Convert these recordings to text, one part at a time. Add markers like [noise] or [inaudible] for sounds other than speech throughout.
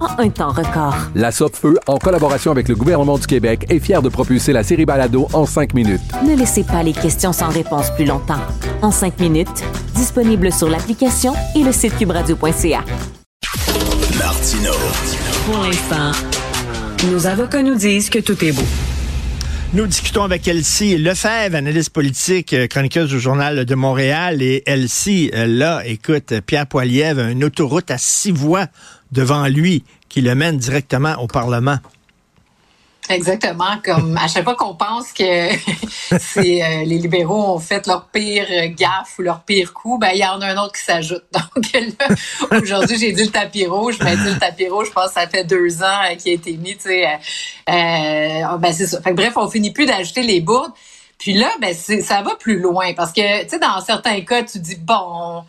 en un temps record. La Feu, en collaboration avec le gouvernement du Québec, est fière de propulser la série Balado en cinq minutes. Ne laissez pas les questions sans réponse plus longtemps. En cinq minutes, disponible sur l'application et le site cubradio.ca. Martino. Pour l'instant, nos avocats nous disent que tout est beau. Nous discutons avec Elsie Lefebvre, analyste politique, euh, chroniqueuse du Journal de Montréal. Et Elsie, euh, là, écoute, Pierre Poilievre une autoroute à six voies devant lui qui le mène directement au Parlement. Exactement, comme à chaque fois qu'on pense que [laughs] c'est euh, les libéraux ont fait leur pire gaffe ou leur pire coup, ben il y en a un autre qui s'ajoute. [laughs] Donc là, aujourd'hui, j'ai dit le tapis rouge, mais dit le tapis rouge, je pense que ça fait deux ans euh, qu'il a été mis, tu sais. Euh, ben c'est ça. Fait bref, on finit plus d'ajouter les bourdes. Puis là, ben ça va plus loin parce que tu sais dans certains cas, tu dis bon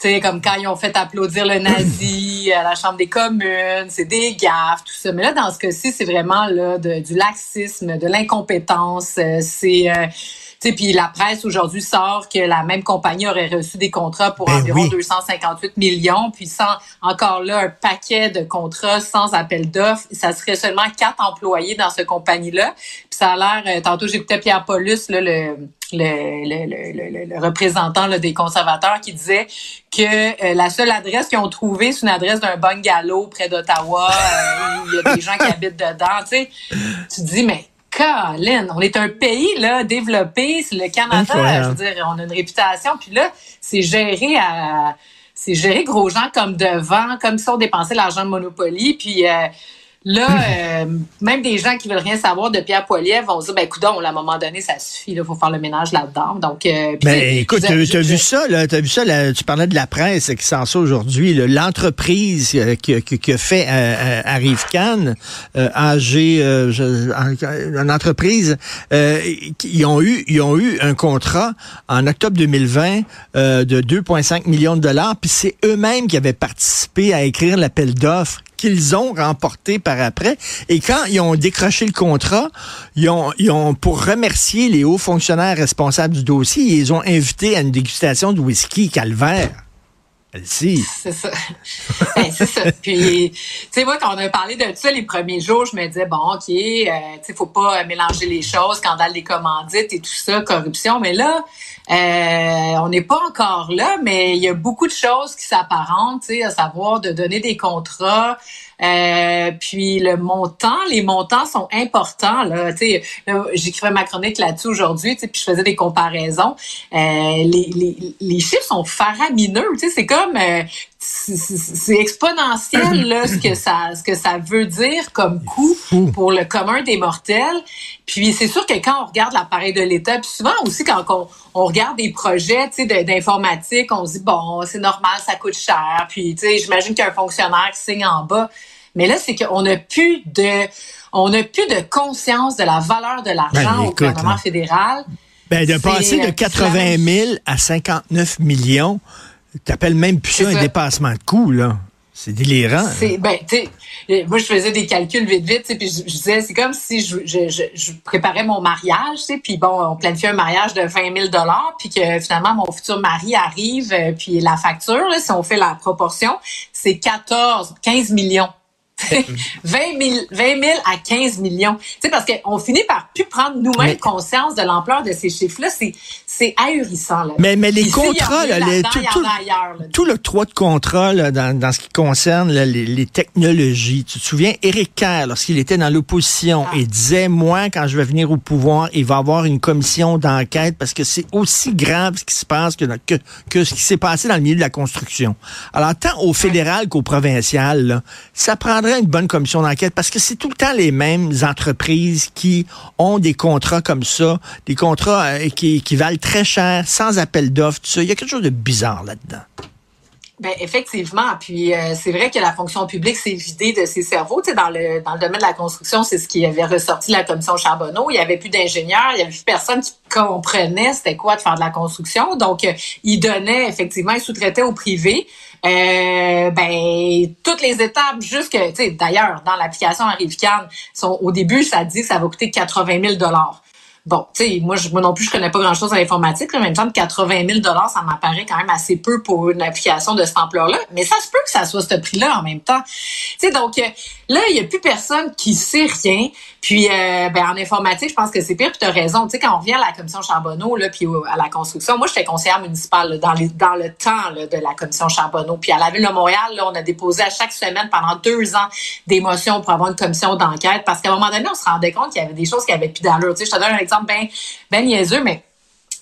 sais, comme quand ils ont fait applaudir le nazi à la Chambre des communes, c'est des gaffes, tout ça. Mais là, dans ce cas-ci, c'est vraiment là du laxisme, de l'incompétence. Euh, c'est euh, puis la presse aujourd'hui sort que la même compagnie aurait reçu des contrats pour ben environ 258 millions, puis sans encore là un paquet de contrats sans appel d'offres. Ça serait seulement quatre employés dans cette compagnie-là. Puis ça a l'air, euh, tantôt j'écoutais Pierre Paulus, là, le, le, le, le, représentant là, des conservateurs, qui disait que euh, la seule adresse qu'ils ont trouvée, c'est une adresse d'un bungalow près d'Ottawa, euh, où il y a des gens qui [laughs] habitent dedans. Tu sais, tu te dis, mais Colin, on est un pays là développé, c'est le Canada, je veux dire, on a une réputation, puis là, c'est géré à c'est géré gros gens comme devant, comme si on dépensait l'argent de Monopoly, puis euh, Là, euh, même des gens qui veulent rien savoir de Pierre Poilievre vont se dire, ben, écoute, à un moment donné, ça suffit, il faut faire le ménage là-dedans. Donc, euh, ben, écoute, tu as, vu ça, là, as vu ça, là, tu parlais de la presse qui s'en sort aujourd'hui, l'entreprise euh, qui, qui, qui, a fait euh, Arrive Cannes, euh, AG, une entreprise, ils ont eu, ils ont eu un contrat en octobre 2020 de 2,5 millions de dollars, puis c'est eux-mêmes qui avaient participé à écrire l'appel d'offres qu'ils ont remporté par après. Et quand ils ont décroché le contrat, ils ont, ils ont pour remercier les hauts fonctionnaires responsables du dossier, ils ont invité à une dégustation de whisky calvaire. C'est ça. [laughs] Ben, c'est ça. Puis, tu sais, quand on a parlé de ça les premiers jours, je me disais, bon, OK, euh, tu sais, faut pas mélanger les choses, scandale des commandites et tout ça, corruption. Mais là, euh, on n'est pas encore là, mais il y a beaucoup de choses qui s'apparentent, tu sais, à savoir de donner des contrats, euh, puis le montant, les montants sont importants. Là, j'écrivais ma chronique là-dessus aujourd'hui, puis je faisais des comparaisons. Euh, les, les, les, chiffres sont faramineux. C'est comme euh, c'est exponentiel là, ce que ça ce que ça veut dire comme coût pour le commun des mortels. Puis c'est sûr que quand on regarde l'appareil de l'État, puis souvent aussi quand on, on regarde des projets d'informatique, on se dit bon, c'est normal, ça coûte cher. Puis j'imagine qu'il y a un fonctionnaire qui signe en bas. Mais là, c'est qu'on n'a plus de on n'a plus de conscience de la valeur de l'argent ben, au gouvernement fédéral. Ben, de passer de 80 000 à 59 millions, T'appelles même plus ça un dépassement de coût, là. C'est délirant. C'est, ben, moi, je faisais des calculs vite, vite, puis je, disais, c'est comme si je, je, je, préparais mon mariage, puis bon, on planifiait un mariage de 20 000 puis que finalement, mon futur mari arrive, euh, puis la facture, là, si on fait la proportion, c'est 14, 15 millions 20 000, 20 000 à 15 millions. Tu sais, parce qu'on finit par plus prendre nous-mêmes Mais- conscience de l'ampleur de ces chiffres-là. C'est, ahurissant. Là. Mais, mais les en contrats, là, les- tout, ailleurs, là. tout l'octroi de contrat là, dans, dans ce qui concerne là, les, les technologies. Tu te souviens, Éric Kerr, lorsqu'il était dans l'opposition, Ah. il disait, moi, quand je vais venir au pouvoir, il va y avoir une commission d'enquête parce que c'est aussi grave ce qui se passe que, que, que ce qui s'est passé dans le milieu de la construction. Alors, tant au fédéral qu'au provincial, ça prendrait une bonne commission d'enquête parce que c'est tout le temps les mêmes entreprises qui ont des contrats comme ça, des contrats euh, qui, valent très cher, sans appel d'offres, tout ça. Il y a quelque chose de bizarre là-dedans. Ben effectivement, puis euh, c'est vrai que la fonction publique s'est vidée de ses cerveaux. Tu sais, dans le dans le domaine de la construction, c'est ce qui avait ressorti la commission Charbonneau. Il y avait plus d'ingénieurs, il y avait plus personne qui comprenait c'était quoi de faire de la construction. Donc, euh, ils donnaient effectivement, ils sous-traitaient au privé. Euh, ben toutes les étapes jusque, tu sais, d'ailleurs dans l'application Arrivcan, sont au début ça dit que ça va coûter 80 000 dollars. Bon, tu sais, moi, moi non plus, je connais pas grand-chose en informatique, là, mais il me semble que 80 000 ça m'apparaît quand même assez peu pour une application de cette ampleur-là. Mais ça se peut que ça soit ce prix-là en même temps. Tu sais, donc euh, là, il y a plus personne qui sait rien. Puis, euh, ben, en informatique, je pense que c'est pire. Puis, tu as raison. Tu sais, quand on revient à la commission Charbonneau, là, puis à la construction, moi, j'étais conseillère municipale dans, dans le temps de la commission Charbonneau. Puis, à la Ville de Montréal, là, on a déposé à chaque semaine pendant deux ans des motions pour avoir une commission d'enquête parce qu'à un moment donné, on se rendait compte qu'il y avait des choses qui avaient plus d'allure. Tu sais, je te donne un exemple ben, ben niaiseux, mais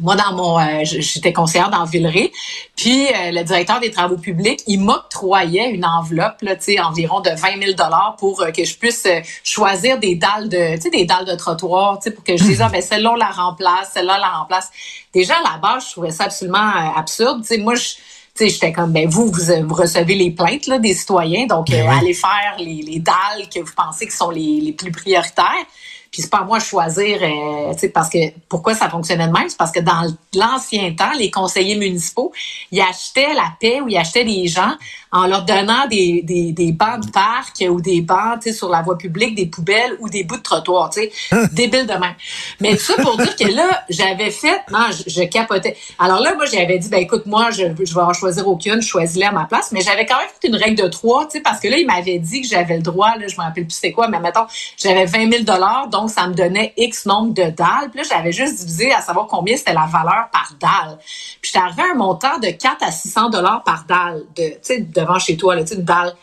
moi, dans mon, euh, j'étais conseillère dans Villeray, puis euh, le directeur des travaux publics, il m'octroyait une enveloppe, là, tu sais, environ de 20 000 dollars pour euh, que je puisse choisir des dalles de, tu sais, des dalles de trottoir, tu sais, pour que je dise, ah, ben celle-là on la remplace, celle-là on la remplace. Déjà à la base, je trouvais ça absolument absurde, tu sais, moi je tu sais, j'étais comme, ben vous, vous, vous recevez les plaintes là, des citoyens, donc euh, allez faire les, les dalles que vous pensez qui sont les, les plus prioritaires. Puis c'est pas à moi de choisir, euh, parce que pourquoi ça fonctionnait de même, c'est parce que dans l'ancien temps, les conseillers municipaux, ils achetaient la paix ou ils achetaient des gens en leur donnant des, des, des bancs de parc ou des bancs, tu sais, sur la voie publique, des poubelles ou des bouts de trottoir, tu sais, [laughs] débile de même. Mais tout ça pour dire que là, j'avais fait, non, je, je capotais. Alors là, moi, j'avais dit, ben écoute, moi, je, je vais en choisir aucune, je choisis-les à ma place, mais j'avais quand même fait une règle de trois, tu sais, parce que là, il m'avait dit que j'avais le droit, là, je me rappelle plus c'est quoi, mais mettons, j'avais 20 000 dollars, donc ça me donnait X nombre de dalles. Puis là, j'avais juste divisé à savoir combien c'était la valeur par dalle. Puis j'étais arrivé à un montant de 4 à 600 dollars par dalle, de, tu sais, devant chez toi, là, une dalle.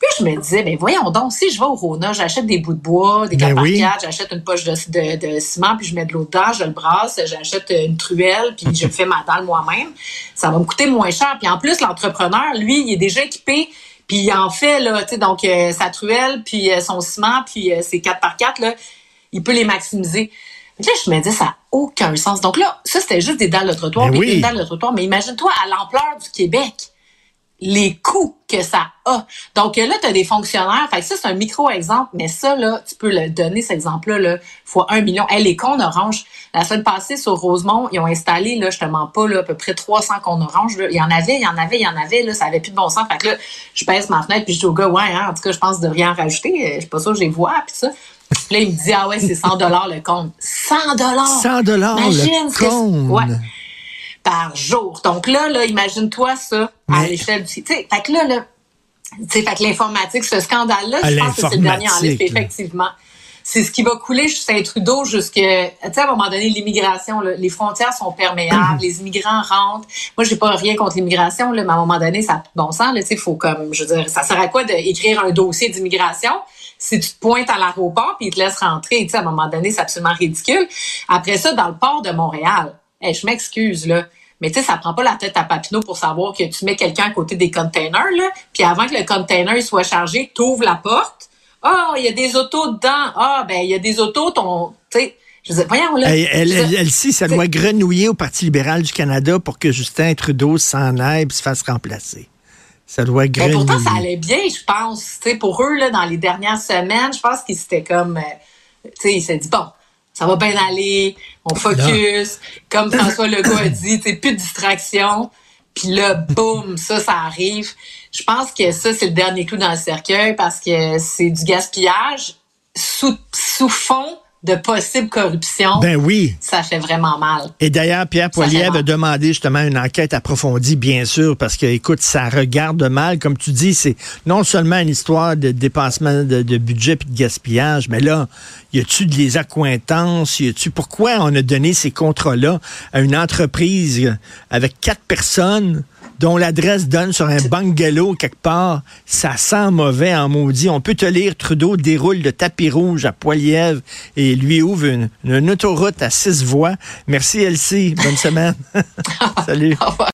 Puis je me disais, ben voyons donc, si je vais au Rona, j'achète des bouts de bois, des Ben 4 par oui. 4 j'achète une poche de, de, de ciment, puis je mets de l'eau dedans, je le brasse, j'achète une truelle, puis je [laughs] fais ma dalle moi-même. Ça va me coûter moins cher. Puis en plus, l'entrepreneur, lui, il est déjà équipé, puis il en fait, là, tu sais, donc euh, sa truelle, puis euh, son ciment, puis euh, ses 4 par 4 là, il peut les maximiser. Que Là, je me dis, ça n'a aucun sens. Donc là, ça, c'était juste des dalles de trottoir, Ben puis oui. une dalle de trottoir. Mais imagine-toi, à l'ampleur du Québec, les coûts que ça a. Donc là, tu as des fonctionnaires. Fait que ça, c'est un micro-exemple, mais ça, là, tu peux le donner, cet exemple-là, là, fois un million. Hey, les cônes oranges, la semaine passée, sur Rosemont, ils ont installé, là, je te mens pas, là, à peu près 300 cônes oranges. Là. Il y en avait, il y en avait, il y en avait, là, ça avait plus de bon sens. Fait que là, je pèse ma fenêtre, puis je dis au gars, ouais, hein, en tout cas, je pense de rien en rajouter. Euh, Je suis pas sûre que je les vois, puis ça. Puis là, il me dit, ah ouais, c'est 100 dollars le compte. 100 dollars! 100 dollars Imagine le cône. Ouais par jour. Donc là, là, imagine-toi ça à Mais- l'échelle du... Fait que là, là, fait que l'informatique, ce scandale-là, je pense que c'est le dernier en liste, effectivement. C'est ce qui va couler jusqu'à Trudeau jusque, tu sais, à un moment donné, l'immigration, les frontières sont perméables, les immigrants rentrent. Moi, j'ai pas rien contre l'immigration, mais à un moment donné, ça a bon sens, tu sais, faut comme, je veux dire, ça sert à quoi d'écrire un dossier d'immigration si tu te pointes à l'aéroport puis ils te laissent rentrer, tu sais, à un moment donné, c'est absolument ridicule. Après ça, dans le port de Montréal, hey, je m'excuse, là. Mais tu sais, ça prend pas la tête à Papineau pour savoir que tu mets quelqu'un à côté des containers, là, puis avant que le container soit chargé, tu ouvres la porte. Ah, il y a des autos dedans. Ah, ben, il y a des autos, ton, tu sais, je dis, voyons, là. Elle, elle, Je- elle, elle, si, ça doit grenouiller au Parti libéral du Canada pour que Justin Trudeau s'en aille et se fasse remplacer. Ça doit Mais grenouiller. pourtant, ça allait bien, je pense. Pour eux, là, dans les dernières semaines, je pense qu'ils s'étaient comme, euh, tu sais, ils s'est dit, bon, ça va bien aller, on focus. Comme François Legault a dit, tu sais, plus de distraction. Puis là, boum, ça, ça arrive. Je pense que ça, c'est le dernier clou dans le cercueil parce que c'est du gaspillage sous, sous fond de possible corruption, Ben oui. ça fait vraiment mal. Et d'ailleurs, Pierre Poilievre a demandé justement une enquête approfondie, bien sûr, parce que, écoute, ça regarde mal. Comme tu dis, c'est non seulement une histoire de dépassement de, de budget puis de gaspillage, mais là, y a-tu de les accointances? Y a-tu pourquoi on a donné ces contrats-là à une entreprise avec quatre personnes? Dont l'adresse donne sur un bungalow quelque part, ça sent mauvais en maudit. On peut te lire, Trudeau déroule de tapis rouge à Poilièvre et lui ouvre une, une autoroute à six voies. Merci Elsie, bonne semaine. [laughs] Salut. Au revoir.